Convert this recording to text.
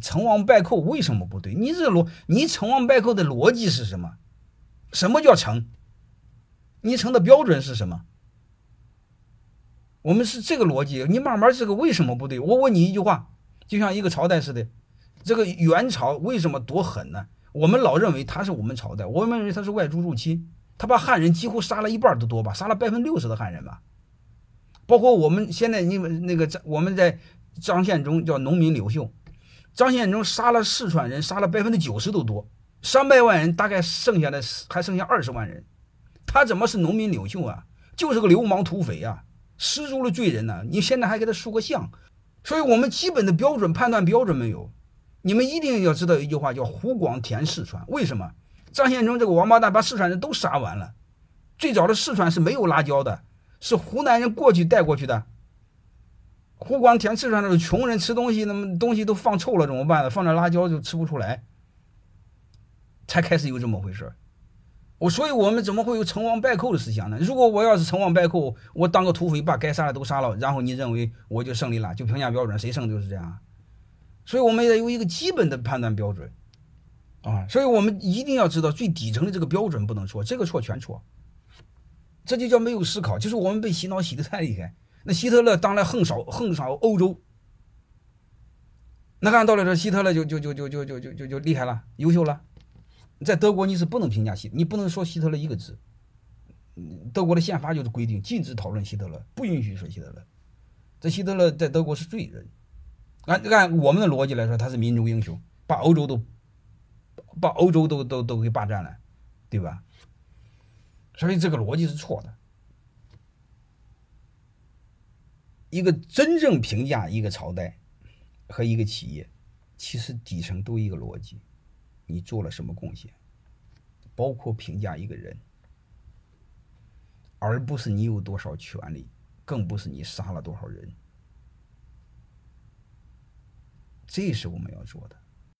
成王败寇为什么不对？你这逻，你成王败寇的逻辑是什么？什么叫成？你成的标准是什么？我们是这个逻辑，你慢慢这个为什么不对？我问你一句话，就像一个朝代似的，这个元朝为什么多狠呢？我们老认为他是我们朝代，我们认为他是外族入侵，他把汉人几乎杀了一半都多吧，杀了百分之六十的汉人吧。包括我们现在你们那个张我们在张献忠叫农民刘秀，张献忠杀了四川人，杀了百分之九十都多，三百万人大概剩下的还剩下二十万人，他怎么是农民领袖啊？就是个流氓土匪啊！十足的罪人呢！你现在还给他塑个像，所以我们基本的标准判断标准没有。你们一定要知道一句话，叫“湖广填四川”。为什么？张献忠这个王八蛋把四川人都杀完了。最早的四川是没有辣椒的，是湖南人过去带过去的。湖广填四川的穷人吃东西，那么东西都放臭了怎么办呢？放点辣椒就吃不出来，才开始有这么回事我所以，我们怎么会有成王败寇的思想呢？如果我要是成王败寇，我当个土匪，把该杀的都杀了，然后你认为我就胜利了？就评价标准，谁胜就是这样。所以，我们也有一个基本的判断标准啊。所以我们一定要知道最底层的这个标准不能错，这个错全错。这就叫没有思考，就是我们被洗脑洗的太厉害。那希特勒当然横扫横扫欧洲，那按道理说，希特勒就就就就就就就就就厉害了，优秀了。在德国，你是不能评价希，你不能说希特勒一个字。德国的宪法就是规定禁止讨论希特勒，不允许说希特勒。这希特勒在德国是罪人。按按我们的逻辑来说，他是民族英雄，把欧洲都把欧洲都都都给霸占了，对吧？所以这个逻辑是错的。一个真正评价一个朝代和一个企业，其实底层都一个逻辑。你做了什么贡献？包括评价一个人，而不是你有多少权利，更不是你杀了多少人。这是我们要做的。